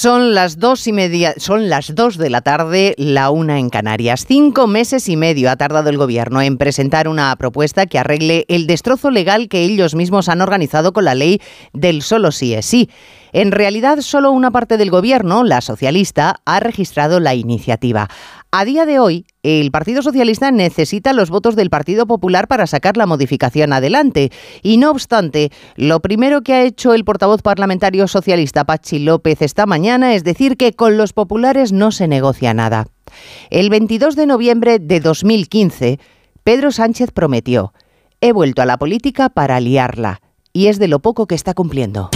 Son las dos y media, son las dos de la tarde, la una en Canarias. Cinco meses y medio ha tardado el gobierno en presentar una propuesta que arregle el destrozo legal que ellos mismos han organizado con la ley del solo sí es sí. En realidad, solo una parte del gobierno, la socialista, ha registrado la iniciativa. A día de hoy, el Partido Socialista necesita los votos del Partido Popular para sacar la modificación adelante. Y no obstante, lo primero que ha hecho el portavoz parlamentario socialista Pachi López esta mañana es decir que con los populares no se negocia nada. El 22 de noviembre de 2015, Pedro Sánchez prometió, he vuelto a la política para liarla, y es de lo poco que está cumpliendo.